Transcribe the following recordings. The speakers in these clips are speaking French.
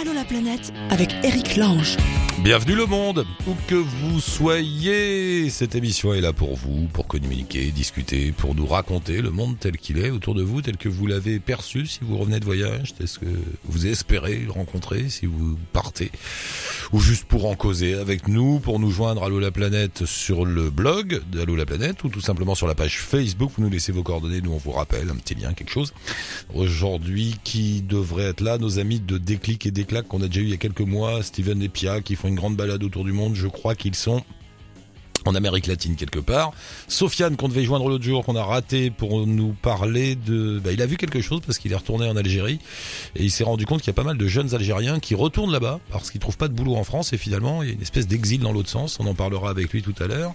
Allô la planète avec Eric Lange. Bienvenue le monde, où que vous soyez, cette émission est là pour vous, pour communiquer, discuter, pour nous raconter le monde tel qu'il est autour de vous, tel que vous l'avez perçu si vous revenez de voyage, tel que vous espérez le rencontrer si vous partez, ou juste pour en causer avec nous, pour nous joindre Allô la planète sur le blog d'Allô la planète, ou tout simplement sur la page Facebook, vous nous laissez vos coordonnées, nous on vous rappelle un petit lien, quelque chose. Aujourd'hui, qui devrait être là, nos amis de Déclic et Déclac qu'on a déjà eu il y a quelques mois, Steven et Pia, qui font une grande balade autour du monde. Je crois qu'ils sont en Amérique latine quelque part. Sofiane qu'on devait joindre l'autre jour, qu'on a raté pour nous parler de... Bah, il a vu quelque chose parce qu'il est retourné en Algérie et il s'est rendu compte qu'il y a pas mal de jeunes Algériens qui retournent là-bas parce qu'ils trouvent pas de boulot en France et finalement il y a une espèce d'exil dans l'autre sens. On en parlera avec lui tout à l'heure.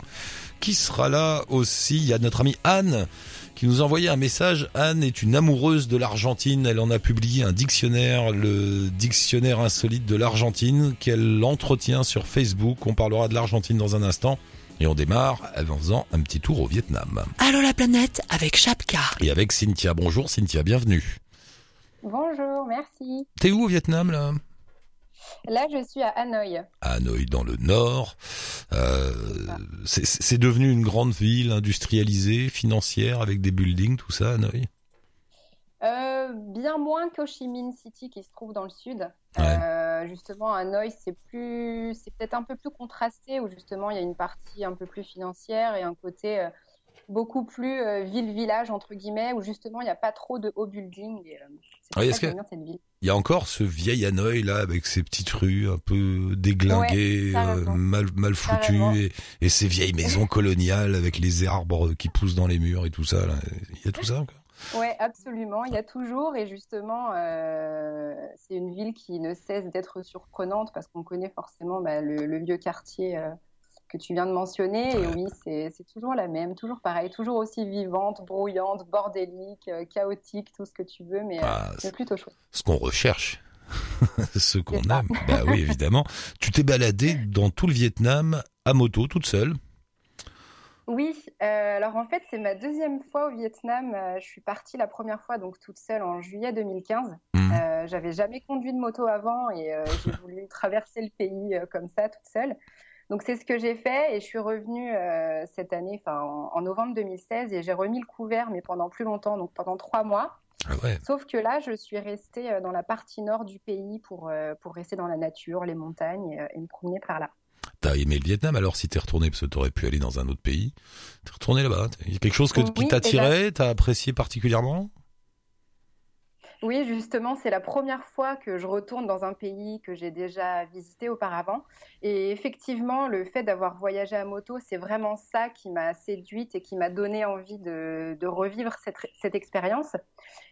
Qui sera là aussi? Il y a notre amie Anne qui nous a envoyé un message. Anne est une amoureuse de l'Argentine. Elle en a publié un dictionnaire, le dictionnaire insolite de l'Argentine, qu'elle entretient sur Facebook. On parlera de l'Argentine dans un instant. Et on démarre en faisant un petit tour au Vietnam. Allô la planète avec Chapka. Et avec Cynthia. Bonjour Cynthia, bienvenue. Bonjour, merci. T'es où au Vietnam là? Là, je suis à Hanoï. À Hanoï, dans le nord. Euh, c'est devenu une grande ville industrialisée, financière, avec des buildings, tout ça, Hanoï? Euh, Bien moins qu'Ho Chi Minh City, qui se trouve dans le sud. Euh, justement, Hanoï, c'est plus, c'est peut-être un peu plus contrasté, où justement, il y a une partie un peu plus financière et un côté beaucoup plus euh, ville-village, entre guillemets, où justement, il n'y a pas trop de hauts buildings. Et, euh, c'est est-ce que cette ville. Il y a encore ce vieil Hanoï là avec ses petites rues un peu déglinguées, Ouais, euh, mal mal foutues et, et ces vieilles maisons coloniales avec les arbres qui poussent dans les murs et tout ça. Là. Il y a tout ça encore? Ouais, absolument. Il y a toujours, et justement, euh, c'est une ville qui ne cesse d'être surprenante parce qu'on connaît forcément bah, le, le vieux quartier euh, que tu viens de mentionner. Et oui, c'est toujours la même, toujours pareil, toujours aussi vivante, brouillante, bordélique, euh, chaotique, tout ce que tu veux, mais euh, Ah, c'est plutôt chouette. ce qu'on recherche, ce qu'on aime. Bah oui, évidemment. Tu t'es baladé dans tout le Vietnam à moto toute seule? Oui, euh, alors en fait, c'est ma deuxième fois au Vietnam. Euh, je suis partie la première fois, donc toute seule, en juillet 2015. Mhm. Euh, j'avais jamais conduit de moto avant et j'ai voulu traverser le pays comme ça, toute seule. Donc c'est ce que j'ai fait et je suis revenue euh, cette année, enfin en, en novembre 2016, et j'ai remis le couvert, mais pendant plus longtemps, donc pendant trois mois. Ah ouais. Sauf que là, je suis restée euh, dans la partie nord du pays pour, euh, pour rester dans la nature, les montagnes et me promener par là. T'as aimé le Vietnam alors si t'es retourné parce que t'aurais pu aller dans un autre pays. T'es retourné là-bas. Il y a quelque chose que, qui Oui, t'attirait, t'as apprécié particulièrement? Oui, justement, c'est la première fois que je retourne dans un pays que j'ai déjà visité auparavant. Et effectivement, le fait d'avoir voyagé à moto, c'est vraiment ça qui m'a séduite et qui m'a donné envie de, de revivre cette, cette expérience.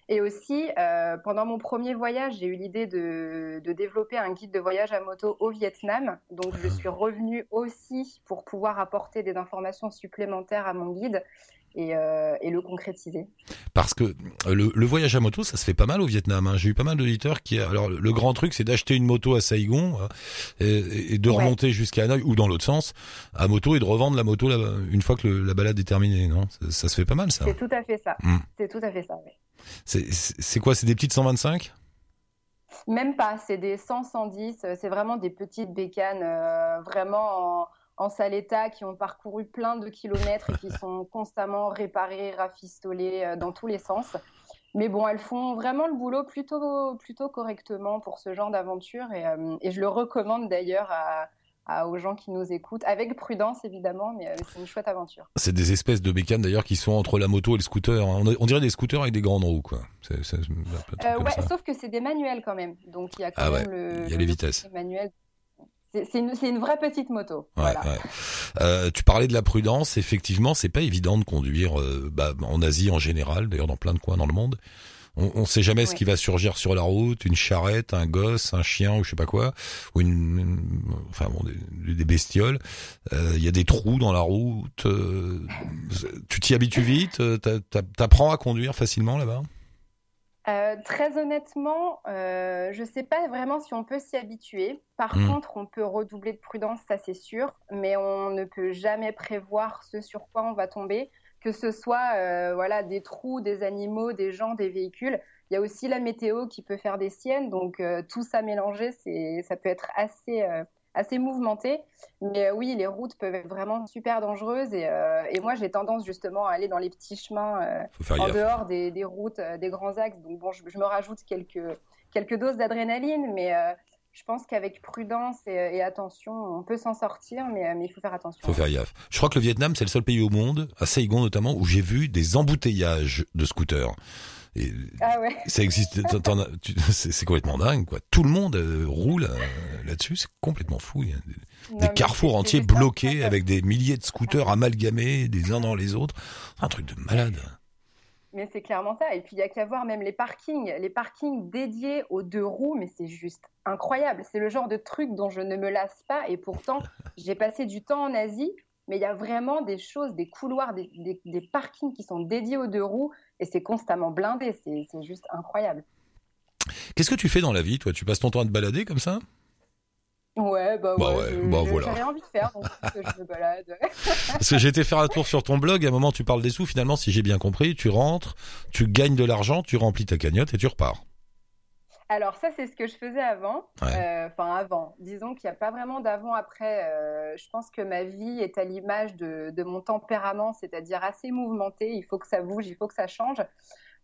Et aussi, euh, pendant mon premier voyage, j'ai eu l'idée de, de développer un guide de voyage à moto au Vietnam. Donc, je suis revenue aussi pour pouvoir apporter des informations supplémentaires à mon guide et, euh, et le concrétiser. Parce que euh, le, le voyage à moto, ça se fait pas mal au Vietnam. hein. J'ai eu pas mal d'auditeurs qui. Alors le grand truc, c'est d'acheter une moto à Saigon euh, et, et de Ouais. remonter jusqu'à Hanoï ou dans l'autre sens à moto et de revendre la moto là, une fois que le- la balade est terminée. Non, ça, ça se fait pas mal ça. C'est tout à fait ça. Mm. C'est tout à fait ça, oui. C'est- quoi? C'est des petites 125 Même pas, c'est des 100, 110, euh, c'est vraiment des petites bécanes, euh, vraiment en, en sale état, qui ont parcouru plein de kilomètres et qui sont constamment réparées, rafistolées euh, dans tous les sens. Mais bon, elles font vraiment le boulot plutôt, plutôt correctement pour ce genre d'aventure et, euh, et je le recommande d'ailleurs à, à- aux gens qui nous écoutent, avec prudence évidemment, mais euh, c'est une chouette aventure. C'est des espèces de bécanes d'ailleurs qui sont entre la moto et le scooter. hein. On, on dirait des scooters avec des grandes roues quoi. Euh, ouais, sauf que c'est des manuels quand même, donc il y a quand Ah ouais, même le, il y a les vitesses. manuel. C'est une, une vraie petite moto. Ouais, voilà. ouais. Euh, tu parlais de la prudence. Effectivement, c'est pas évident de conduire euh, bah, en Asie en général, d'ailleurs dans plein de coins dans le monde. On, on sait jamais ce qui va surgir sur la route, une charrette, un gosse, un chien ou je sais pas quoi, ou une, une- enfin bon, des, des bestioles. Euh, Il y a des trous dans la route. euh, tu t'y habitues vite. euh, t'a- t'a- T'apprends à conduire facilement là-bas? Euh, très honnêtement, euh, je ne sais pas vraiment si on peut s'y habituer. Par Mm. contre, on peut redoubler de prudence, ça c'est sûr, mais on ne peut jamais prévoir ce sur quoi on va tomber, que ce soit voilà des trous, des animaux, des gens, des véhicules. Il y a aussi la météo qui peut faire des siennes, donc tout ça mélangé, c'est ça peut être assez assez mouvementé. Mais euh, oui, les routes peuvent être vraiment super dangereuses. Et, euh, et moi, j'ai tendance justement à aller dans les petits chemins euh, en dehors des, des routes, des grands axes. Donc bon, je, me rajoute quelques, quelques doses d'adrénaline, mais je pense qu'avec prudence et, attention, on peut s'en sortir, mais, mais il faut faire attention. Il faut faire gaffe. Je crois que le Vietnam, c'est le seul pays au monde, à Saigon notamment, où j'ai vu des embouteillages de scooters. Et ah ouais. Ça existe. C'est complètement dingue, quoi. Tout le monde euh, roule euh, là-dessus. C'est complètement fou. Il y a des, carrefours entiers bloqués avec des milliers de scooters amalgamés des uns dans les autres. Un truc de malade. Mais c'est clairement ça. Et puis il y a qu'à voir même les parkings, les parkings dédiés aux deux roues, mais c'est juste incroyable. C'est le genre de truc dont je ne me lasse pas. Et pourtant, j'ai passé du temps en Asie mais il y a vraiment des choses, des couloirs, des, parkings qui sont dédiés aux deux roues et c'est constamment blindé. C'est juste incroyable. Qu'est-ce que tu fais dans la vie, toi? Tu passes ton temps à te balader comme ça? Ouais, bah, bah ouais, bah voilà. J'ai envie de faire, donc je me balade. Parce que été faire un tour sur ton blog, à un moment tu parles des sous, finalement, si j'ai bien compris, tu rentres, tu gagnes de l'argent, tu remplis ta cagnotte et tu repars. Alors ça, c'est ce que je faisais avant. Euh, enfin, avant. Disons qu'il n'y a pas vraiment d'avant-après. Euh, je pense que ma vie est à l'image de, mon tempérament, c'est-à-dire assez mouvementé. Il faut que ça bouge, il faut que ça change.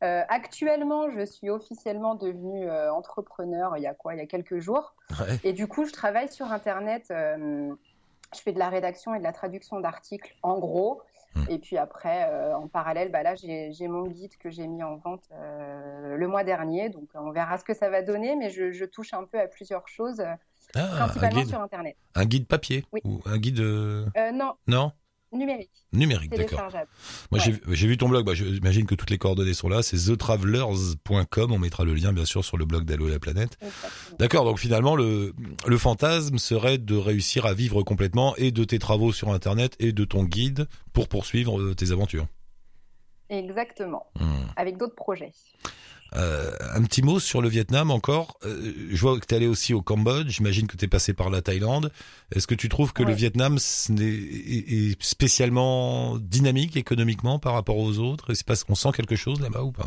Euh, actuellement, je suis officiellement devenue entrepreneur il y a quoi? Il y a quelques jours. Et du coup, je travaille sur Internet. je fais de la rédaction et de la traduction d'articles, en gros. Hmm. Et puis après, euh, en parallèle, bah là, j'ai mon guide que j'ai mis en vente euh, le mois dernier. Donc, on verra ce que ça va donner, mais je, touche un peu à plusieurs choses, ah, principalement sur Internet. Un guide papier oui. ou un guide euh, Non. Non Numérique. Numérique, d'accord. Moi, j'ai vu ton blog. Bah, J'imagine que toutes les coordonnées sont là. C'est thetravelers.com. On mettra le lien, bien sûr, sur le blog d'Allo et la planète. D'accord. Donc, finalement, le, le fantasme serait de réussir à vivre complètement et de tes travaux sur Internet et de ton guide pour poursuivre euh, tes aventures. Exactement. Hmm. Avec d'autres projets. Euh, un petit mot sur le Vietnam encore. Euh, je vois que tu es allé aussi au Cambodge. J'imagine que tu es passé par la Thaïlande. Est-ce que tu trouves que le Vietnam est, spécialement dynamique économiquement par rapport aux autres? Est-ce qu'on sent quelque chose là-bas ou pas?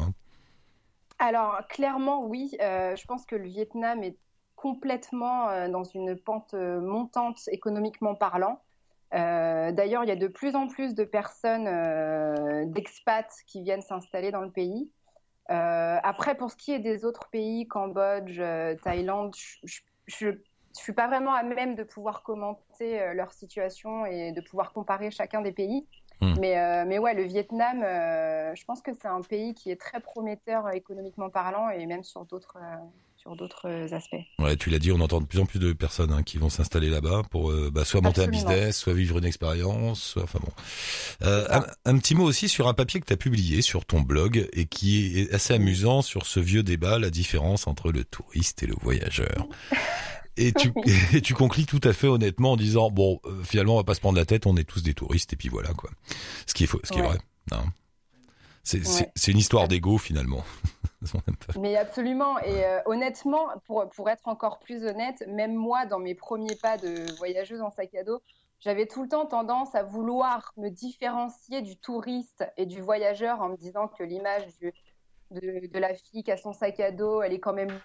Alors, clairement, oui. Euh, je pense que le Vietnam est complètement dans une pente montante économiquement parlant. D'ailleurs, il y a de plus en plus de personnes, d'expats qui viennent s'installer dans le pays. Euh, après, pour ce qui est des autres pays, Cambodge, euh, Thaïlande, je ne suis pas vraiment à même de pouvoir commenter euh, leur situation et de pouvoir comparer chacun des pays. Hmm. Mais, mais ouais, le Vietnam, je pense que c'est un pays qui est très prometteur économiquement parlant et même sur d'autres sur d'autres aspects. Ouais, tu l'as dit, on entend de plus en plus de personnes hein, qui vont s'installer là-bas pour euh, bah, soit monter un business, soit vivre une expérience, soit enfin bon. Euh, un, petit mot aussi sur un papier que tu as publié sur ton blog et qui est assez amusant sur ce vieux débat, la différence entre le touriste et le voyageur. Et tu, et tu conclus tout à fait honnêtement en disant bon euh, finalement on va pas se prendre la tête on est tous des touristes et puis voilà quoi ce qui est faux ce qui est vrai hein. c'est une histoire d'ego finalement Mais absolument. Et euh, honnêtement, pour, pour être encore plus honnête, même moi, dans mes premiers pas de voyageuse en sac à dos, j'avais tout le temps tendance à vouloir me différencier du touriste et du voyageur en me disant que l'image de, de, la fille qui a son sac à dos, elle est quand même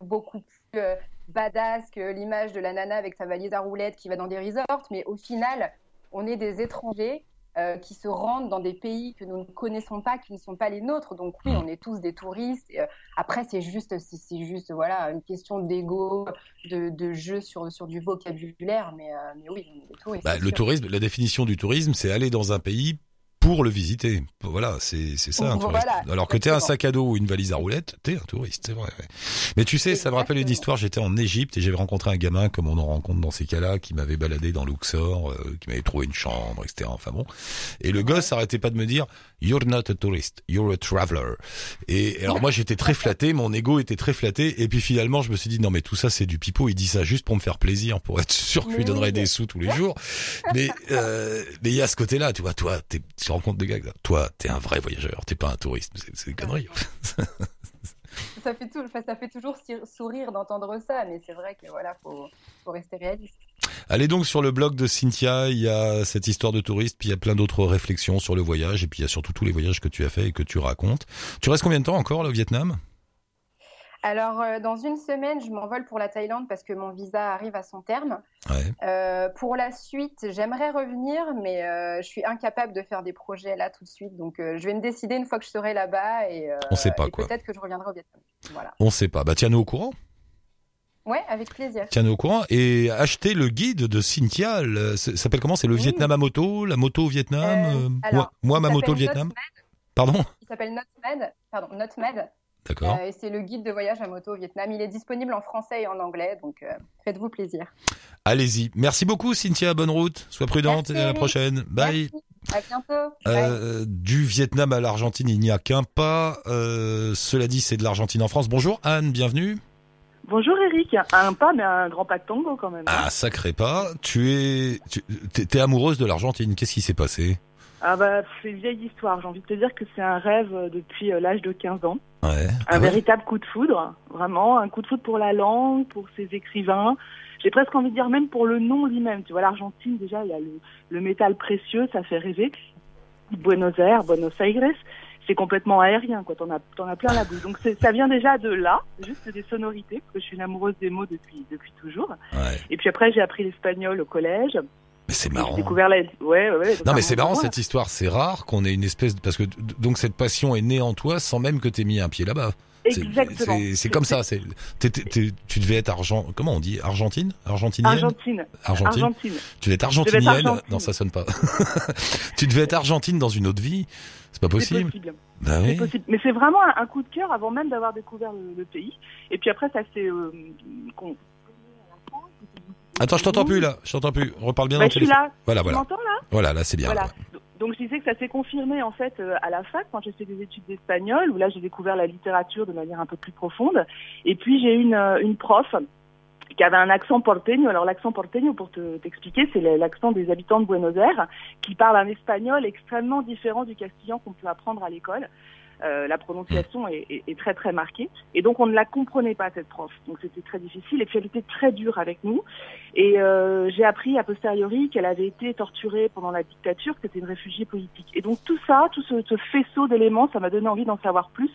beaucoup plus euh, badass que l'image de la nana avec sa valise à roulettes qui va dans des resorts. Mais au final, on est des étrangers euh, qui se rendent dans des pays que nous ne connaissons pas, qui ne sont pas les nôtres. Donc oui, mm. on est tous des touristes. Euh, après, c'est juste, c'est juste, voilà, une question d'ego, de, de, jeu sur sur du vocabulaire, mais, euh, mais oui, on est des touristes. Bah, le tourisme, la définition du tourisme, c'est aller dans un pays pour le visiter. Voilà, c'est c'est ça. Un touriste. Alors que t'es un sac à dos ou une valise à roulettes, t'es un touriste, c'est vrai. Mais tu sais, ça me rappelle une histoire. J'étais en Égypte et j'avais rencontré un gamin, comme on en rencontre dans ces cas-là, qui m'avait baladé dans Luxor, euh, qui m'avait trouvé une chambre, etc. Enfin bon. Et le gosse arrêtait pas de me dire, You're not a tourist, you're a traveler. Et alors moi j'étais très flatté, mon ego était très flatté. Et puis finalement je me suis dit non mais tout ça c'est du pipeau. Il dit ça juste pour me faire plaisir, pour être sûr que je lui donnerais des sous tous les jours. Mais euh, mais il y a ce côté-là, tu vois, toi tu rencontres des gars, toi t'es un vrai voyageur, t'es pas un touriste. C'est des conneries. ça fait tout, ça fait toujours sourire d'entendre ça, mais c'est vrai que voilà, faut, faut rester réaliste. Allez donc sur le blog de Cynthia, il y a cette histoire de touriste, puis il y a plein d'autres réflexions sur le voyage, et puis il y a surtout tous les voyages que tu as fait et que tu racontes. Tu restes combien de temps encore là, au Vietnam? Alors, euh, dans une semaine, je m'envole pour la Thaïlande parce que mon visa arrive à son terme. Ouais. Euh, pour la suite, j'aimerais revenir, mais euh, je suis incapable de faire des projets là tout de suite. Donc, je vais me décider une fois que je serai là-bas et, On sait pas, et quoi. peut-être que je reviendrai au Vietnam. Voilà. On sait pas. Bah tiens-nous au courant. Ouais, avec plaisir. Tiens-nous au courant. Et achetez le guide de Cynthia. le- Ça s'appelle comment? C'est le Oui. Vietnam à moto, la moto au Vietnam. Euh, euh, alors, moi, ma moto au Vietnam. Pardon? Il s'appelle Notmed. Pardon, Notmed. D'accord. Euh, et c'est le guide de voyage à moto au Vietnam. Il est disponible en français et en anglais, donc euh, faites-vous plaisir. Allez-y. Merci beaucoup, Cynthia. Bonne route. Sois prudente Merci, et à la prochaine. Bye. Merci. À bientôt. Euh, du Vietnam à l'Argentine, il n'y a qu'un pas. Cela dit, c'est de l'Argentine en France. Bonjour Anne, bienvenue. Bonjour Eric, un pas mais un grand pas de tango quand même. Ah, sacré pas. Tu es, tu t'es, amoureuse de l'Argentine. Qu'est-ce qui s'est passé? Ah bah c'est une vieille histoire, j'ai envie de te dire que c'est un rêve euh, depuis euh, l'âge de 15 ans. Ouais. Un Ah ouais? véritable coup de foudre, vraiment, un coup de foudre pour la langue, pour ses écrivains. J'ai presque envie de dire même pour le nom lui-même. Tu vois, l'Argentine déjà, il y a le, le métal précieux, ça fait rêver. Buenos Aires, Buenos Aires, c'est complètement aérien, quoi. T'en as, t'en as plein la bouche. Donc ça vient déjà de là, juste des sonorités, parce que je suis une amoureuse des mots depuis, depuis toujours. Ouais. Et puis après, j'ai appris l'espagnol au collège. Mais c'est J'ai marrant. découvert la. Ouais, ouais. Non, mais c'est marrant cette histoire. C'est rare qu'on ait une espèce de... parce que donc cette passion est née en toi sans même que t'aies mis un pied là-bas. Exactement. C'est, comme ça. C'est, tu devais être argent. Comment on dit Argentine? Argentinienne? Argentine. Argentine. Argentine. Tu devais être devais être argentinienne? argentine. Non, ça sonne pas. tu devais être argentine dans une autre vie? C'est pas possible. possible. Bah C'est oui. possible. Mais c'est vraiment un, un coup de cœur avant même d'avoir découvert le, le pays. Et puis après, ça s'est. Euh, Attends, je t'entends plus là. Je t'entends plus. Reparle bien Bah, dans le téléphone. là. Voilà, Tu voilà. m'entends là? Voilà, là c'est bien. Voilà. ouais. Donc je disais que ça s'est confirmé en fait euh, à la fac quand j'ai fait des études d'espagnol où là j'ai découvert la littérature de manière un peu plus profonde. Et puis j'ai une, euh, une prof qui avait un accent porteño. Alors l'accent porteño, pour te- t'expliquer, c'est l'accent des habitants de Buenos Aires qui parlent un espagnol extrêmement différent du castillan qu'on peut apprendre à l'école. Euh, la prononciation est, est- est très très marquée. Et donc on ne la comprenait pas cette prof. Donc c'était très difficile et puis elle était très dure avec nous. Et euh, j'ai appris a posteriori qu'elle avait été torturée pendant la dictature que c'était une réfugiée politique. Et donc tout ça tout ce, ce faisceau d'éléments ça m'a donné envie d'en savoir plus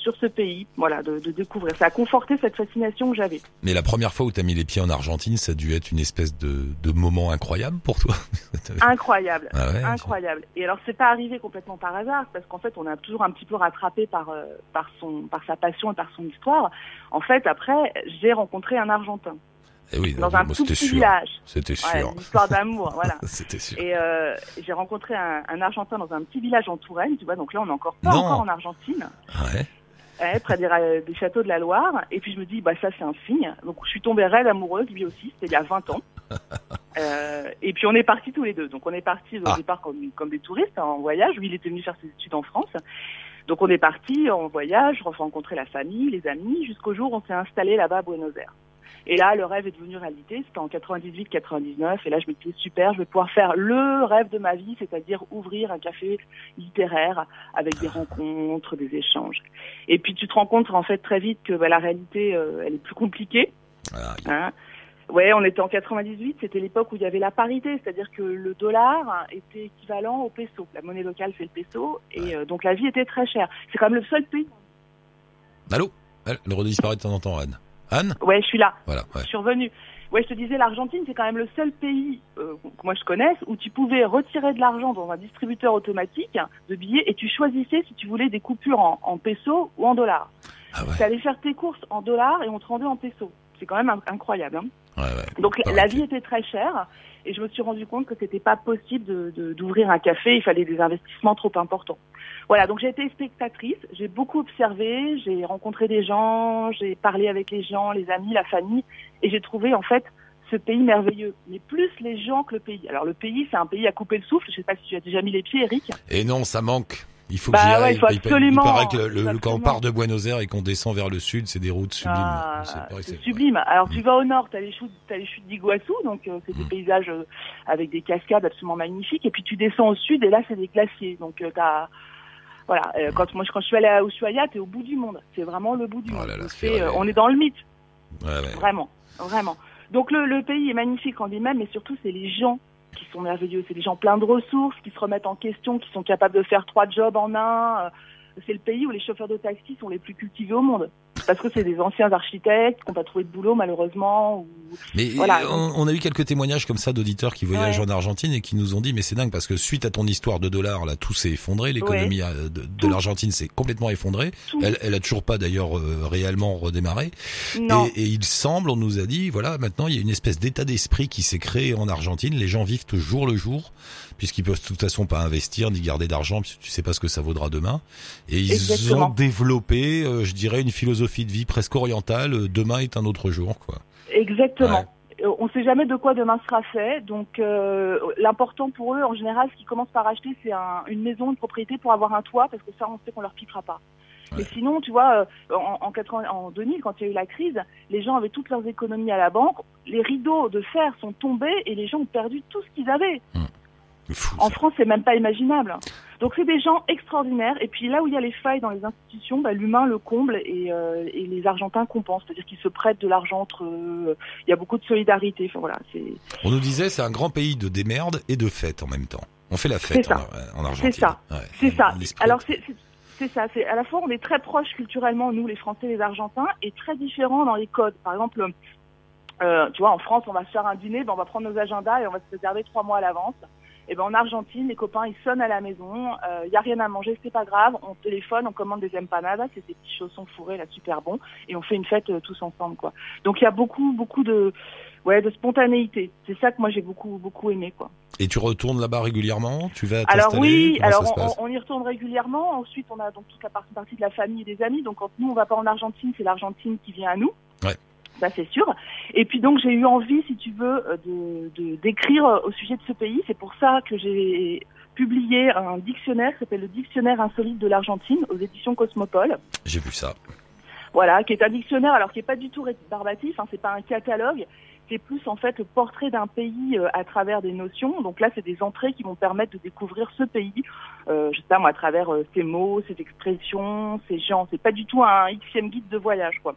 sur ce pays voilà de, de découvrir ça a conforté cette fascination que j'avais Mais la première fois où t'as mis les pieds en Argentine, ça a dû être une espèce de, de moment incroyable pour toi. incroyable Ah ouais, incroyable. Et alors c'est pas arrivé complètement par hasard parce qu'en fait on a toujours un petit peu rattrapé par euh, par son par sa passion et par son histoire. En fait après j'ai rencontré un Argentin Eh oui, dans un tout petit sûr. village. C'était sûr. une histoire d'amour, voilà. C'était sûr. Et euh, j'ai rencontré un, un Argentin dans un petit village en Touraine, tu vois. Donc là on est encore pas Non. encore en Argentine, Ouais. Ouais, près des, des châteaux de la Loire. Et puis je me dis bah ça c'est un signe. Donc je suis tombée raide amoureuse lui aussi. C'était il y a 20 ans. Euh, et puis on est partis tous les deux. Donc on est partis au Ah. départ comme, comme des touristes hein, en voyage. Lui, il était venu faire ses études en France. Donc on est partis en voyage, rencontrer la famille, les amis, jusqu'au jour où on s'est installé là-bas à Buenos Aires. Et là, le rêve est devenu réalité. C'était en 98-99. Et là, je me disais, super, je vais pouvoir faire le rêve de ma vie, c'est-à-dire ouvrir un café littéraire avec des rencontres, des échanges. Et puis, tu te rends compte, en fait, très vite que bah, la réalité, euh, elle est plus compliquée. Ah, Hein ouais, on était en 98, c'était l'époque où il y avait la parité, c'est-à-dire que le dollar était équivalent au peso. La monnaie locale fait le peso, et euh, donc la vie était très chère. C'est quand même le seul pays. Allô? Elle elle redisparaît de temps en temps, Anne. Anne? Ouais, je suis là, Voilà, ouais. je suis revenue. Ouais, je te disais, l'Argentine, c'est quand même le seul pays euh, que moi je connaisse où tu pouvais retirer de l'argent dans un distributeur automatique de billets et tu choisissais si tu voulais des coupures en, en peso ou en dollars. Ah ouais. Tu allais faire tes courses en dollars et on te rendait en peso. C'est quand même inc- incroyable. Hein Ouais, ouais. Donc la vie était très chère et je me suis rendu compte que c'était pas possible de- de- d'ouvrir un café, il fallait des investissements trop importants. Voilà, donc j'ai été spectatrice, j'ai beaucoup observé, j'ai rencontré des gens, j'ai parlé avec les gens, les amis, la famille et j'ai trouvé en fait ce pays merveilleux, mais plus les gens que le pays. Alors le pays, c'est un pays à couper le souffle, je sais pas si tu as déjà mis les pieds Eric. Et non, ça manque. Il faut Bah que ouais, il faut il, absolument, paraît que le- il quand on part de Buenos Aires et qu'on descend vers le sud, c'est des routes sublimes. Ah, C'est vrai sublime. Alors tu vas au nord, tu as les chutes, les chutes d'Iguassou, donc euh, c'est des Mm. paysages euh, avec des cascades absolument magnifiques. Et puis tu descends au sud et là c'est des glaciers. Donc euh, t'as voilà. euh, quand moi je- quand je suis allée à Ushuaia, t'es au bout du monde. C'est vraiment le bout du Oh monde. là on est dans le mythe, Ouais, ouais. vraiment, vraiment. Donc le, le pays est magnifique en lui-même, mais surtout c'est les gens qui sont merveilleux. C'est des gens pleins de ressources, qui se remettent en question, qui sont capables de faire trois jobs en un. Euh, C'est le pays où les chauffeurs de taxi sont les plus cultivés au monde. Parce que c'est des anciens architectes qui n'ont pas trouvé de boulot malheureusement. Ou... Mais Voilà. on, on a eu quelques témoignages comme ça d'auditeurs qui voyagent Ouais. en Argentine et qui nous ont dit mais c'est dingue parce que suite à ton histoire de dollars là tout s'est effondré l'économie de, l'Argentine s'est complètement effondrée Tout. elle, elle a toujours pas d'ailleurs euh, réellement redémarré Non. et, et il semble on nous a dit voilà maintenant il y a une espèce d'état d'esprit qui s'est créé en Argentine les gens vivent au jour le jour puisqu'ils peuvent de toute façon pas investir ni garder d'argent puisque tu sais pas ce que ça vaudra demain et ils Exactement. ont développé euh, je dirais une philosophie de vie presque orientale euh, demain est un autre jour quoi Exactement. Euh, On ne sait jamais de quoi demain sera fait. Donc, euh, l'important pour eux, en général, ce qu'ils commencent par acheter, c'est un- une maison, une propriété pour avoir un toit, parce que ça, on sait qu'on leur piquera pas. Mais sinon, tu vois, en, en, 80 en 2000, quand il y a eu la crise, les gens avaient toutes leurs économies à la banque. Les rideaux de fer sont tombés et les gens ont perdu tout ce qu'ils avaient. C'est fou, En. France, c'est même pas imaginable. Donc, c'est des gens extraordinaires. Et puis là où il y a les failles dans les institutions, bah, l'humain le comble et, euh, et les Argentins compensent. C'est-à-dire qu'ils se prêtent de l'argent entre eux. Il y a beaucoup de solidarité. Enfin, voilà, On nous disait c'est un grand pays de démerde et de fête en même temps. On fait la fête en, Argentine. C'est ça. Ouais. C'est ça. Alors c'est c'est- ça. C'est à la fois on est très proches culturellement nous les Français et les Argentins et très différents dans les codes. Par exemple, euh, tu vois en France on va se faire un dîner, ben, on va prendre nos agendas et on va se réserver trois mois à l'avance. Et ben en Argentine les copains ils sonnent à la maison, il y a rien à manger, c'est pas grave, on téléphone, on commande des empanadas, c'est des petits chaussons fourrés là super bons et on fait une fête euh, tous ensemble quoi. Donc il y a beaucoup beaucoup de ouais de spontanéité. C'est ça que moi j'ai beaucoup beaucoup aimé quoi. Et tu retournes là-bas régulièrement? Tu vas Alors oui, Comment alors on, on y retourne régulièrement. Ensuite, on a donc toute la partie, partie de la famille et des amis. Donc quand nous on va pas en Argentine, c'est l'Argentine qui vient à nous. Ouais. Ça c'est sûr. Et puis donc j'ai eu envie, si tu veux, euh, de d'écrire euh, au sujet de ce pays. C'est pour ça que j'ai publié un dictionnaire qui s'appelle le Dictionnaire insolite de l'Argentine aux éditions Cosmopole. J'ai vu ça. Voilà, qui est un dictionnaire, alors qui est pas du tout rébarbatif, hein, c'est pas un catalogue, c'est plus en fait le portrait d'un pays euh, à travers des notions. Donc là, c'est des entrées qui vont permettre de découvrir ce pays, euh, je sais pas moi, à travers euh, ses mots, ses expressions, ses gens. C'est pas du tout un xème guide de voyage, quoi.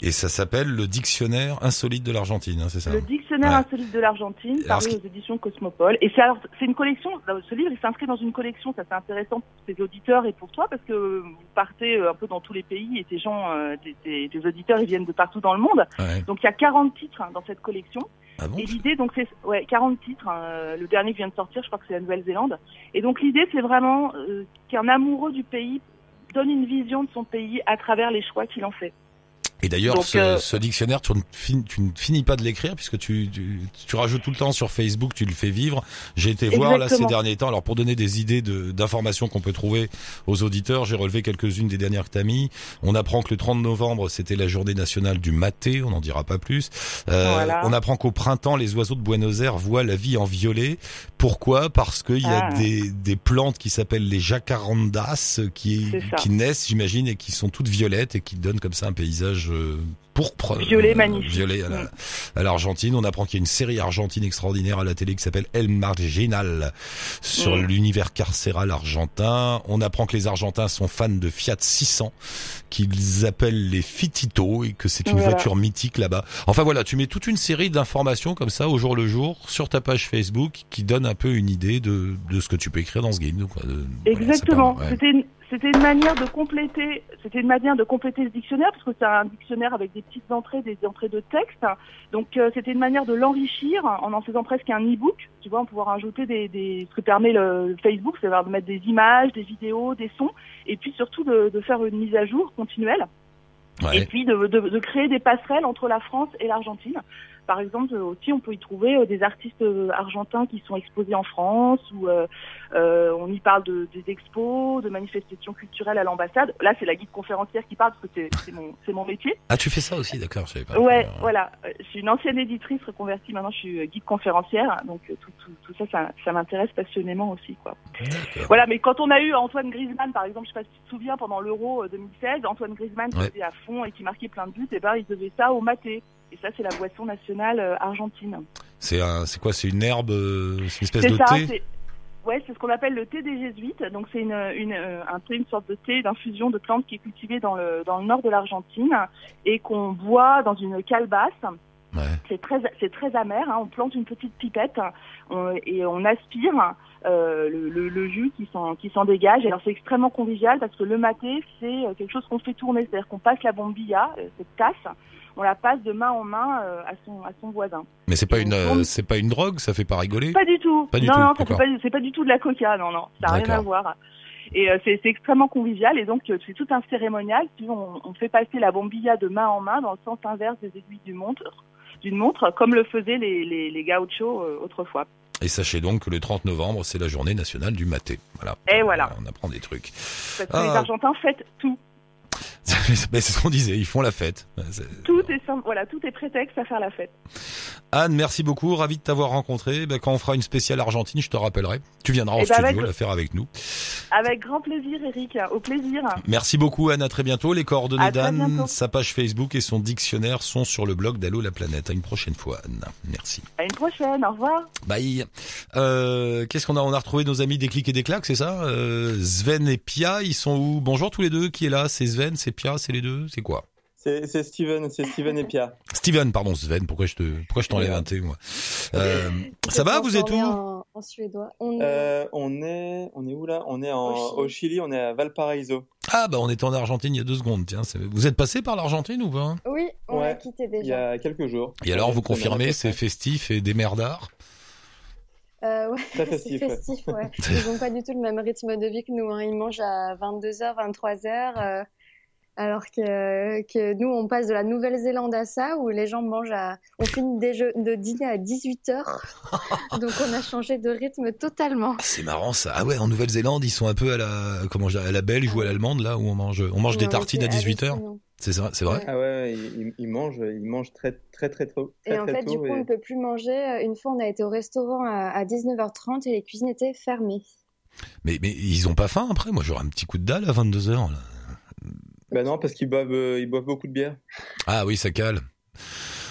Et ça s'appelle le dictionnaire insolite de l'Argentine, hein, c'est ça Le dictionnaire Ouais. insolite de l'Argentine, paru aux éditions Cosmopole. Et c'est une collection. euh, Ce livre, il s'inscrit dans une collection. Ça, c'est intéressant pour tes auditeurs et pour toi parce que vous partez euh, un peu dans tous les pays et tes gens, euh, tes, tes- tes auditeurs, ils viennent de partout dans le monde. Ouais. Donc il y a 40 titres hein, dans cette collection. Ah bon Et l'idée, donc, c'est ouais, 40 titres. hein, le dernier qui vient de sortir, je crois que c'est la Nouvelle-Zélande. Et donc l'idée, c'est vraiment euh, qu'un amoureux du pays donne une vision de son pays à travers les choix qu'il en fait. Et d'ailleurs, ce, euh, ce dictionnaire, tu ne, fin- tu ne finis pas de l'écrire puisque tu, tu, tu rajoutes tout le temps sur Facebook, tu le fais vivre. J'ai été voir là ces derniers temps. Alors pour donner des idées de- d'informations qu'on peut trouver aux auditeurs, j'ai relevé quelques-unes des dernières que t'as mis. On apprend que le 30 novembre, c'était la journée nationale du maté, on n'en dira pas plus. Euh, Voilà. On apprend qu'au printemps, les oiseaux de Buenos Aires voient la vie en violet. Pourquoi? Parce qu'il y a Ah. des, des plantes qui s'appellent les jacarandas qui, qui naissent, j'imagine, et qui sont toutes violettes et qui donnent comme ça un paysage euh, pourpre. euh, Violet magnifique. Violet à la- Mm. à l'Argentine. On apprend qu'il y a une série argentine extraordinaire à la télé qui s'appelle El Marginal sur Mm. l'univers carcéral argentin. On apprend que les Argentins sont fans de Fiat 600 qu'ils appellent les Fitito et que c'est une Voilà. voiture mythique là-bas. Enfin voilà, tu mets toute une série d'informations comme ça au jour le jour sur ta page Facebook qui donne un peu une idée de, de ce que tu peux écrire dans ce voilà, c'est Exactement. C'était une, c'était une manière de compléter, c'était une manière de compléter ce dictionnaire parce que c'est un dictionnaire avec des petites entrées, des entrées de texte. Donc euh, c'était une manière de l'enrichir en en faisant presque un e-book. Tu vois, en pouvoir ajouter des, des ce que permet le Facebook, c'est de mettre des images, des vidéos, des sons, et puis surtout de, de faire une mise à jour continuelle. Ouais. et puis de, de, de créer des passerelles entre la France et l'Argentine. Par exemple, euh, aussi, on peut y trouver euh, des artistes euh, argentins qui sont exposés en France, ou on y parle de, des expos, de manifestations culturelles à l'ambassade. Là, c'est la guide conférencière qui parle, parce que c'est- c'est mon, c'est mon métier. Ah, tu fais ça aussi, d'accord, je savais pas. Ouais, voilà. Je suis une ancienne éditrice reconvertie, maintenant je suis guide conférencière, donc euh, tout, tout, tout ça, ça, ça m'intéresse passionnément aussi, quoi. Voilà, mais quand on a eu Antoine Griezmann, par exemple, je sais pas si tu te souviens, pendant l'Euro euh, 2016, Antoine Griezmann qui Ouais. était à fond et qui marquait plein de buts, et ben il devait ça au maté. Et ça, c'est la boisson nationale euh, argentine. C'est un, c'est quoi C'est une herbe, euh, c'est une espèce de ça, thé c'est ouais, c'est ce qu'on appelle le thé des jésuites. Donc c'est une, une euh, un thé, une sorte de thé d'infusion de plantes qui est cultivée dans le dans le nord de l'Argentine et qu'on boit dans une calebasse. Ouais. c'est très, c'est très amer. Hein. On plante une petite pipette on- et on aspire euh, le, le- le jus qui s'en, qui s'en dégage. Alors c'est extrêmement convivial parce que le maté, c'est quelque chose qu'on fait tourner, c'est-à-dire qu'on passe la bombilla, cette tasse, on la passe de main en main euh, à son, à son voisin. Mais c'est pas une, euh, c'est pas une drogue, ça fait pas rigoler. Pas du tout. Pas du non, tout, non, pas, c'est pas du tout de la coca, non, non, ça n'a rien à voir. Et euh, c'est c'est extrêmement convivial et donc euh, c'est tout un cérémonial. Puis on, on fait passer la bombilla de main en main dans le sens inverse des aiguilles d'une montre, d'une montre, comme le faisaient les, les, les gauchos euh, autrefois. Et sachez donc que le 30 novembre, c'est la journée nationale du maté. Voilà. Et voilà. On apprend des trucs. Parce que Ah. les Argentins fêtent tout. Mais c'est ce qu'on disait, ils font la fête. Tout est, voilà, tout est prétexte à faire la fête. Anne, merci beaucoup, ravi de t'avoir rencontré. Ben, quand on fera une spéciale Argentine, je te rappellerai. Tu viendras en Eh ben, studio avec- la faire avec nous. Avec grand plaisir, Eric. Au plaisir. Merci beaucoup Anne, à très bientôt. Les coordonnées d'Anne, sa page Facebook et son dictionnaire sont sur le blog d'Allo la planète. À une prochaine fois Anne. Merci. À une prochaine. Au revoir. Bye. Euh, Qu'est-ce qu'on a? On a retrouvé nos amis des clics et des claques, c'est ça? Euh, Sven et Pia, ils sont où? Bonjour tous les deux. Qui est là? C'est Sven, c'est Pia, c'est les deux C'est quoi? C'est Steven, c'est Steven et Pia. Steven, pardon Sven. Pourquoi je te, pourquoi je t'enlève un T moi? Euh, Ça va Vous êtes où? En, en suédois. On est- Euh, on est, on est où là? On est en, Au au Chili, on est à Valparaiso. Ah bah on était en Argentine il y a deux secondes. Tiens, vous êtes passé par l'Argentine ou pas? Oui, on Ouais, a quitté Il y déjà. a quelques jours. Et alors vous confirmez, c'est festif et des merdards Euh, ouais, Très c'est festif, festif, ouais. Ils n'ont pas du tout le même rythme de vie que nous. hein. Ils mangent à 22h, 23h. Alors que, que nous, on passe de la Nouvelle-Zélande à ça, où les gens mangent à... On finit de dîner à 18h. Donc on a changé de rythme totalement. Ah, C'est marrant ça. Ah ouais, en Nouvelle-Zélande, ils sont un peu à la comment je dirais, à la belge ou à l'allemande là où on mange on mange des tartines à c'est 18h. hallucinant. C'est ça, c'est vrai. Ah ouais, ils, ils- ils mangent, ils mangent très très très tôt. Très, Et en très fait, tôt, du coup, et- on ne peut plus manger. Une fois, on a été au restaurant à, à 19h30 et les cuisines étaient fermées. mais mais ils ont pas faim après? Moi, j'aurais un petit coup de dalle à 22h là. Bah non, parce qu'ils boivent, euh, ils boivent beaucoup de bière. Ah oui, ça cale.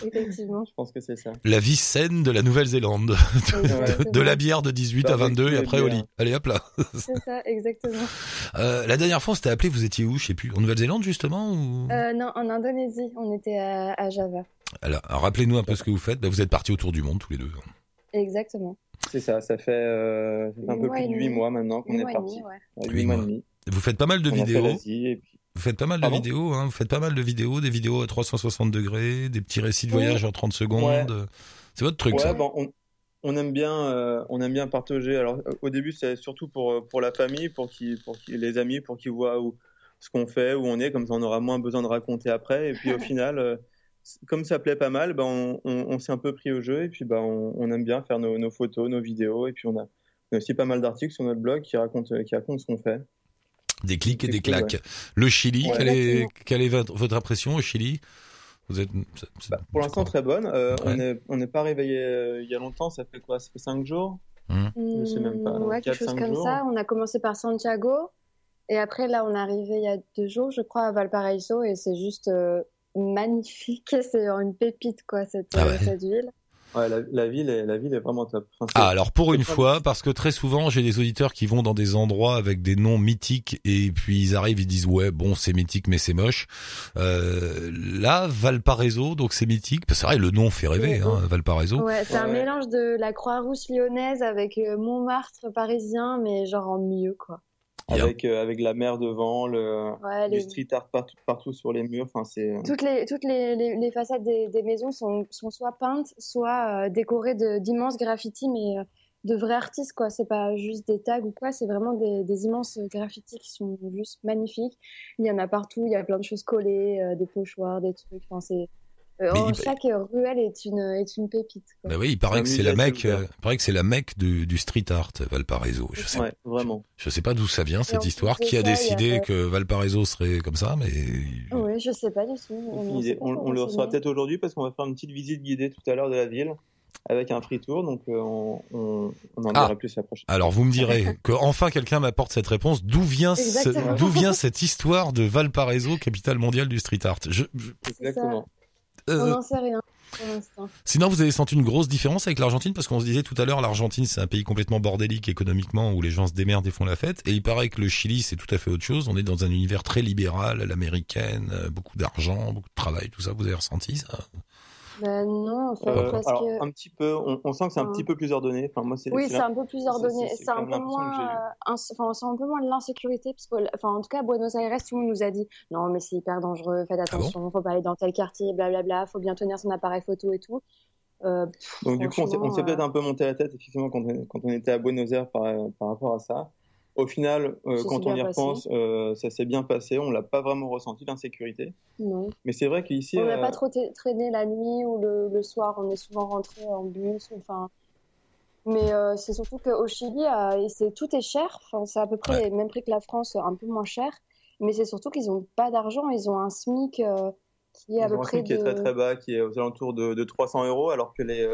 Effectivement. Je pense que c'est ça. La vie saine de la Nouvelle-Zélande. De, la bière de 18 à Avec 22 et après au lit. Allez hop là. C'est ça, exactement. Euh, la dernière fois, on s'était appelé, vous étiez où Je sais plus. En Nouvelle-Zélande justement ou... Euh, non, en Indonésie, on était à, à Java. Alors, rappelez-nous un peu ce que vous faites. Bah, vous êtes partis autour du monde tous les deux. Exactement. C'est ça, ça fait, euh, un peu plus de demi. 8 mois maintenant qu'on est parti. demi, ouais. Ouais, Huit Huit mois et demi. Vous faites pas mal de On a fait vidéos. et puis Vous faites pas mal de Pardon vidéos, hein. Vous faites pas mal de vidéos, des vidéos à 360 degrés, des petits récits de voyage en 30 secondes. Ouais. C'est votre truc, Ouais, ça. bon, on, on aime bien, euh, on aime bien partager. Alors, euh, au début, c'est surtout pour euh, pour la famille, pour qui, pour qui, les amis, pour qu'ils voient où, ce qu'on fait, où on est, comme ça, on aura moins besoin de raconter après. Et puis, au final, euh, comme ça plaît pas mal, ben, on, on, on s'est un peu pris au jeu. Et puis, ben, on, on aime bien faire nos, nos photos, nos vidéos. Et puis, on a, on a aussi pas mal d'articles sur notre blog qui racontent, qui racontent ce qu'on fait. Des clics et des claques. Le Chili, Ouais. quelle, est, Exactement. quelle est votre, votre impression au Chili? Vous êtes. Bah, pour l'instant, très bonne. Euh, Ouais. On n'est pas réveillé euh, il y a longtemps. Ça fait quoi? Ça fait cinq jours? Je sais même pas, quelque chose comme jours. ça. On a commencé par Santiago. Et après, là, on est arrivé il y a deux jours, je crois, à Valparaiso. Et c'est juste euh, magnifique. C'est une pépite, quoi, cette, Ah ouais. cette ville. Ouais, la, la ville est, la ville est vraiment top. Enfin, Ah, alors pour une fois, parce que très souvent, j'ai des auditeurs qui vont dans des endroits avec des noms mythiques et puis ils arrivent, ils disent ouais, bon, c'est mythique, mais c'est moche. Euh, là, Valparaiso, donc c'est mythique. C'est vrai, le nom fait rêver, hein, Valparaiso. Ouais, c'est un Ouais. mélange de la Croix-Rouge lyonnaise avec euh, Montmartre parisien, mais genre en mieux, quoi. Avec, euh, avec la mer devant, le, Ouais, du les- street art partout, partout sur les murs. Enfin, c'est. Toutes les, toutes les, les, les façades des, des maisons sont, sont soit peintes, soit euh, décorées de- d'immenses graffitis, mais euh, de vrais artistes, quoi. C'est pas juste des tags ou quoi, c'est vraiment des, des immenses graffitis qui sont juste magnifiques. Il y en a partout, il y a plein de choses collées, euh, des pochoirs, des trucs. Enfin, c'est. Euh, en- il- chaque ruelle est une, est une pépite. Quoi. Bah oui, il paraît que c'est la mecque, euh, il paraît que c'est la mecque du, du street art, Valparaiso. Je sais, Ouais, vraiment. je sais pas d'où ça vient en cette histoire. Qui a ça, décidé que Valparaiso serait comme ça, mais Oui, je sais pas du tout. On, le reçoit peut-être aujourd'hui parce qu'on va faire une petite visite guidée tout à l'heure de la ville avec un free tour. Donc, euh, on, on, on en Ah. dira plus la prochaine. Alors vous me direz que enfin quelqu'un m'apporte cette réponse. D'où vient ce- d'où vient cette histoire de Valparaiso, capitale mondiale du street art? Je, je- Exactement. On euh, n'en sait rien pour l'instant. Sinon vous avez senti une grosse différence avec l'Argentine parce qu'on se disait tout à l'heure l'Argentine c'est un pays complètement bordélique économiquement où les gens se démerdent et font la fête et il paraît que le Chili c'est tout à fait autre chose. On est dans un univers très libéral, l'américaine, euh, beaucoup d'argent, beaucoup de travail, tout ça. Vous avez ressenti ça? Ben non, en fait, Euh, parce alors, que. un petit peu, on, on sent que c'est un Ouais. petit peu plus ordonné. Enfin, moi, c'est, Oui, c'est un peu plus ordonné. c'est- c'est C'est un peu moins, euh, enfin, c'est un peu moins de l'insécurité, parce que, enfin, en tout cas, à Buenos Aires, tout le monde nous a dit, non, mais c'est hyper dangereux, faites bon attention, faut pas aller dans tel quartier, blablabla, faut bien tenir son appareil photo et tout. Euh, pff, Donc, du coup, on s'est, on peut-être euh, un peu monté la tête, effectivement, quand on, quand on était à Buenos Aires par, par rapport à ça. Au final, euh, quand on y repense, euh, ça s'est bien passé. On l'a pas vraiment ressenti, l'insécurité. non. Mais c'est vrai qu'ici, On n'a euh, pas trop traîné la nuit ou le, le soir, on est souvent rentré en bus, enfin. Mais euh, c'est surtout qu'au Chili, euh, c'est tout est cher. Enfin, c'est à peu près Ouais. les mêmes prix que la France, un peu moins cher. Mais c'est surtout qu'ils n'ont pas d'argent. Ils ont un SMIC euh, qui est à peu un près SMIC qui est de. très très bas, qui est aux alentours de, de 300 euros, alors que les,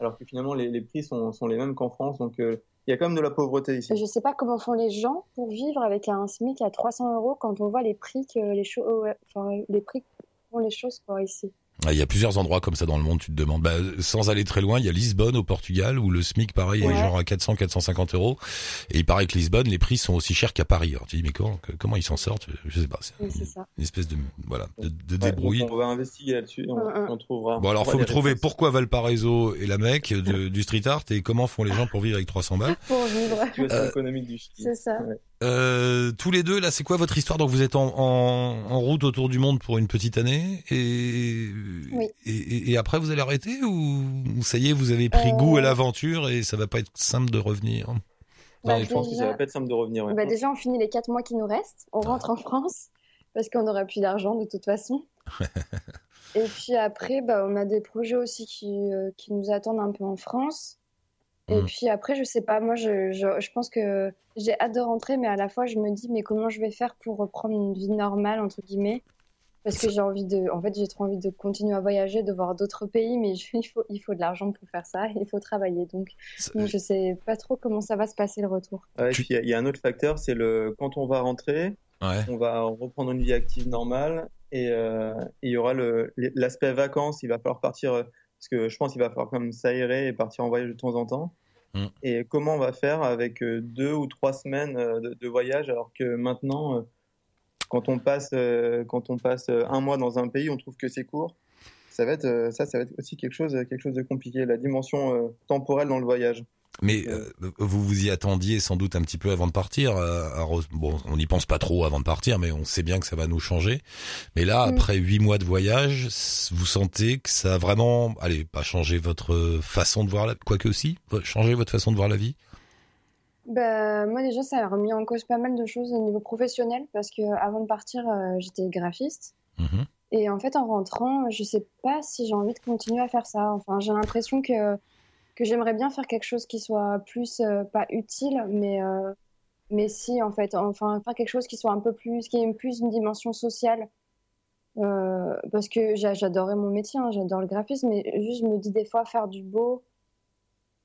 alors que finalement les, les prix sont, sont les mêmes qu'en France. Donc il y a quand même de la pauvreté ici. Je sais pas comment font les gens pour vivre avec un SMIC à 300 euros quand on voit les prix que les les prix font les choses quoi ici. Ah, Il y a plusieurs endroits comme ça dans le monde, tu te demandes. Bah, sans aller très loin, il y a Lisbonne au Portugal où le SMIC, pareil, est genre à 400-450 euros. Et il paraît que Lisbonne, les prix sont aussi chers qu'à Paris. Alors tu dis, mais comment, que- comment ils s'en sortent? Je sais pas. C'est Oui, une, c'est ça. une espèce de, voilà, de, de Ouais, débrouille. on va investiguer là-dessus, et on, on trouvera. Bon alors faut me trouver réponses. pourquoi Valparaiso et la Mecque de- du street art et comment font les gens pour vivre avec 300 balles? Pour vivre, Situation Euh, économique du Chili. c'est ça. Ouais. Euh, tous les deux là, c'est quoi votre histoire? Donc vous êtes en, en, en route autour du monde pour une petite année et, Oui. et, et- et après vous allez arrêter ou, ça y est vous avez pris Euh, goût à l'aventure et ça va pas être simple de revenir? Bah, Non, je pense que ça déjà- va pas être simple de revenir. ouais. Bah, déjà, on finit les quatre mois qui nous restent. On Ah. rentre en France parce qu'on n'aura plus d'argent de toute façon. Et puis après, bah, on a des projets aussi qui, euh, qui nous attendent un peu en France. Et Mhm. puis après, je sais pas, moi, je, je, je pense que j'ai hâte de rentrer, mais à la fois, je me dis, mais comment je vais faire pour reprendre une vie normale, entre guillemets? Parce que j'ai envie de, en fait, j'ai trop envie de continuer à voyager, de voir d'autres pays, mais je- il faut, il faut de l'argent pour faire ça, il faut travailler. Donc, donc, je sais pas trop comment ça va se passer le retour. Ouais, Tu- il y a- il y, a un autre facteur, c'est le quand on va rentrer, Ouais. on va reprendre une vie active normale et euh, il y aura le l'aspect vacances. Il va falloir partir euh, parce que je pense qu'il va falloir quand même s'aérer et partir en voyage de temps en temps. Mm. Et comment on va faire avec euh, deux ou trois semaines de, de voyage alors que maintenant, euh, quand on passe euh, quand on passe euh, un mois dans un pays, on trouve que c'est court. Ça va être euh, ça, ça va être aussi quelque chose quelque chose de compliqué. La dimension euh, temporelle dans le voyage. Mais euh, vous vous y attendiez sans doute un petit peu avant de partir. à Rose- bon, on n'y pense pas trop avant de partir, mais on sait bien que ça va nous changer. Mais là, Mm. après huit mois de voyage, vous sentez que ça a vraiment, allez, pas changé votre façon de voir la, quoique aussi, changer votre façon de voir la vie? Bah, moi déjà, ça a remis en cause pas mal de choses au niveau professionnel parce que avant de partir, euh, j'étais graphiste. Mhm. Et en fait, en rentrant, je sais pas si j'ai envie de continuer à faire ça. Enfin, j'ai l'impression que, que j'aimerais bien faire quelque chose qui soit plus, euh, pas utile, mais, euh, mais si, en fait, enfin, faire quelque chose qui soit un peu plus, qui ait plus une dimension sociale. Euh, parce que j'a- j'adorais mon métier, hein, j'adore le graphisme, mais juste, je me dis des fois, faire du beau,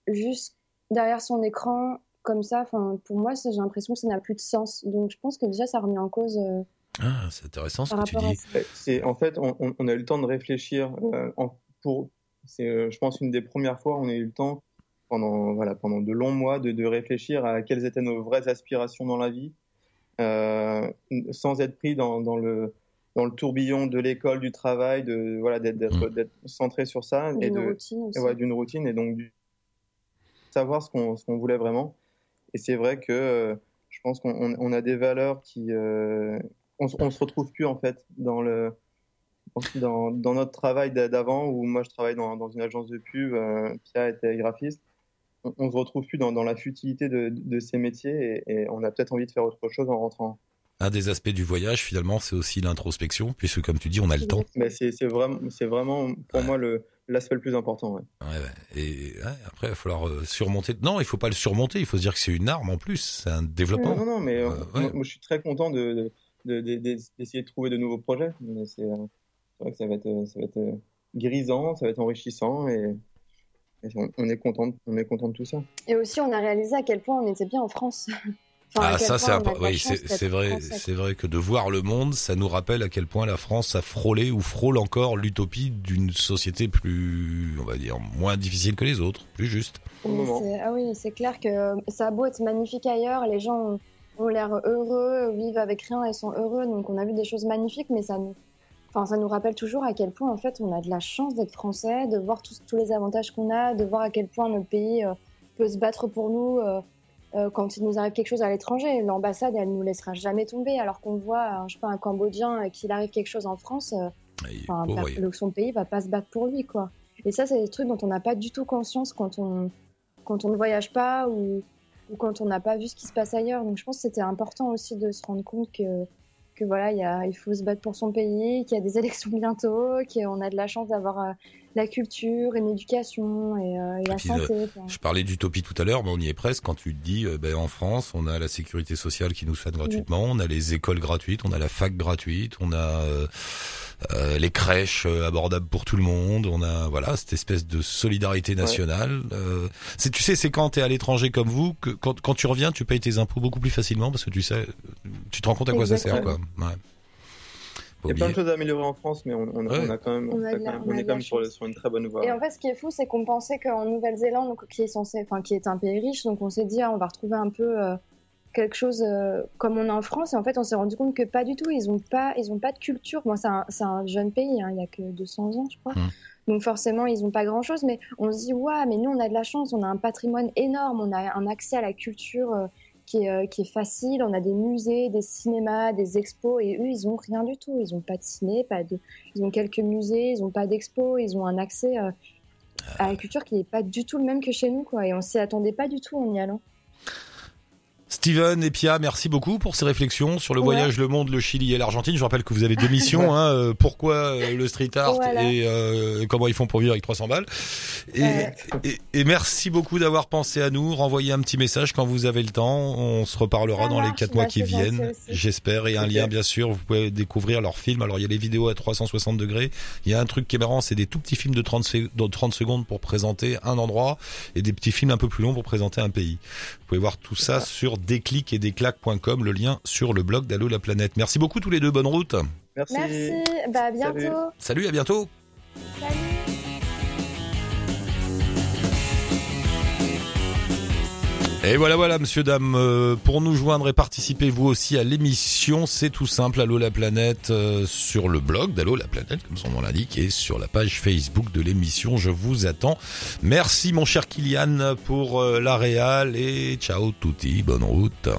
juste derrière son écran, comme ça, enfin, pour moi, j'ai l'impression que ça n'a plus de sens. Donc, je pense que déjà, ça a remis en cause euh, Ah, c'est intéressant ce que tu à dis. ça. C'est en fait, on, a eu le temps de réfléchir. euh, en- pour, c'est, euh, je pense, une des premières fois on a eu le temps pendant voilà pendant de longs mois de, de réfléchir à quelles étaient nos vraies aspirations dans la vie, euh, sans être pris dans, dans le dans le tourbillon de l'école, du travail, de voilà d'être d'être Mm. d'être centré sur ça et D'une de routine aussi. et ouais, d'une routine et donc du savoir ce qu'on ce qu'on voulait vraiment. Et c'est vrai que euh, je pense qu'on on- on a des valeurs qui euh, on, on se retrouve plus en fait dans le dans, notre travail d'a- d'avant où moi je travaille dans, une agence de pub, euh, Pia était graphiste. On, on se retrouve plus dans, la futilité de, ces métiers et on a peut-être envie de faire autre chose en rentrant. Un des aspects du voyage, finalement, c'est aussi l'introspection, puisque comme tu dis, on a le temps. Mais c'est c'est vraiment c'est vraiment pour Ouais. moi le l'aspect le plus important. Ouais. Ouais, ouais. Et ouais, après, il va falloir euh, surmonter. Non, il faut pas le surmonter. Il faut se dire que c'est une arme en plus. C'est un développement. Non, non, mais euh, Euh, ouais. moi, moi, je suis très content de, de, de- de- d'essayer de trouver de nouveaux projets. Mais c'est, euh, c'est vrai que ça va être, ça va être grisant, ça va être enrichissant et, et on, on est content, on est content de tout ça. Et aussi, on a réalisé à quel point on était bien en France. Enfin, Ah, ça, c'est la oui, c'est vrai, c'est vrai que de voir le monde, ça nous rappelle à quel point la France a frôlé ou frôle encore l'utopie d'une société plus, on va dire, moins difficile que les autres, plus juste. Ah oui, c'est clair que ça a beau être magnifique ailleurs, les gens ont, ont l'air heureux, vivent avec rien et sont heureux, donc on a vu des choses magnifiques, mais ça nous, Enfin, ça nous rappelle toujours à quel point, en fait, on a de la chance d'être français, de voir tous, tous les avantages qu'on a, de voir à quel point notre pays euh, peut se battre pour nous euh, euh, quand il nous arrive quelque chose à l'étranger. L'ambassade, elle nous laissera jamais tomber, alors qu'on voit, je sais pas, un Cambodgien qu'il arrive quelque chose en France, enfin, le, son pays va pas se battre pour lui, quoi. Et ça, c'est des trucs dont on n'a pas du tout conscience quand on quand on ne voyage pas ou, ou quand on n'a pas vu ce qui se passe ailleurs. Donc, je pense que c'était important aussi de se rendre compte que que voilà, y a, il faut se battre pour son pays, qu'il y a des élections bientôt, qu'on a de la chance d'avoir euh, la culture, une éducation et, euh, la santé. Euh, je parlais d'utopie tout à l'heure, mais on y est presque quand tu te dis, ben, en France, on a la sécurité sociale qui nous soigne gratuitement, on a les écoles gratuites, on a la fac gratuite, on a euh, les crèches euh, abordables pour tout le monde. On a voilà cette espèce de solidarité nationale. Euh, c'est tu sais c'est quand t'es à l'étranger comme vous que quand, quand tu reviens tu payes tes impôts beaucoup plus facilement parce que tu sais tu te rends compte à quoi ça sert quoi. Ouais. Il y a plein de choses à améliorer en France, mais on, on, a quand même, on, est quand même sur, sur, une très bonne voie. Et en fait, ce qui est fou, c'est qu'on pensait qu'en Nouvelle-Zélande, qui est censé, enfin, qui est un pays riche, donc on s'est dit, ah, on va retrouver un peu quelque chose euh, comme on a en France. Et en fait, on s'est rendu compte que pas du tout. Ils n'ont pas, ils ont pas de culture. Bon, c'est un, un, jeune pays. Hein, il y a que 200 ans, je crois. Mmh. Donc forcément, ils n'ont pas grand-chose. Mais on se dit, ouais, mais nous, on a de la chance. On a un patrimoine énorme. On a un accès à la culture euh, qui, est, euh, qui est facile. On a des musées, des cinémas, des expos. Et eux, ils ont rien du tout. Ils n'ont pas de ciné, pas de. Ils ont quelques musées. Ils n'ont pas d'expo. Ils ont un accès à la culture qui n'est pas du tout le même que chez nous, quoi. Et on s'y attendait pas du tout en y allant. Steven et Pia, merci beaucoup pour ces réflexions sur le voyage, le monde, le Chili et l'Argentine. Je rappelle que vous avez deux missions. hein, euh, pourquoi euh, le street art et euh, comment ils font pour vivre avec 300 balles. Et, et, et merci beaucoup d'avoir pensé à nous. Renvoyez un petit message quand vous avez le temps. On se reparlera dans les quatre mois qui viennent, j'espère. Et un lien, bien sûr. Vous pouvez découvrir leurs films. Alors, il y a les vidéos à 360 degrés. Il y a un truc qui est marrant, c'est des tout petits films de 30, de 30 secondes pour présenter un endroit et des petits films un peu plus longs pour présenter un pays. Vous pouvez voir tout ça sur déclic et déclac.com, le lien sur le blog d'Allo la planète. Merci beaucoup tous les deux, bonne route. Merci. Bah, à bientôt. Salut. Salut, à bientôt. Salut. Et voilà, voilà, monsieur, dame, euh, pour nous joindre et participer vous aussi à l'émission, c'est tout simple, Allo la planète, euh, sur le blog d'Allo la planète, comme son nom l'indique, et sur la page Facebook de l'émission, je vous attends. Merci mon cher Kylian pour euh, la réal et ciao touti, bonne route.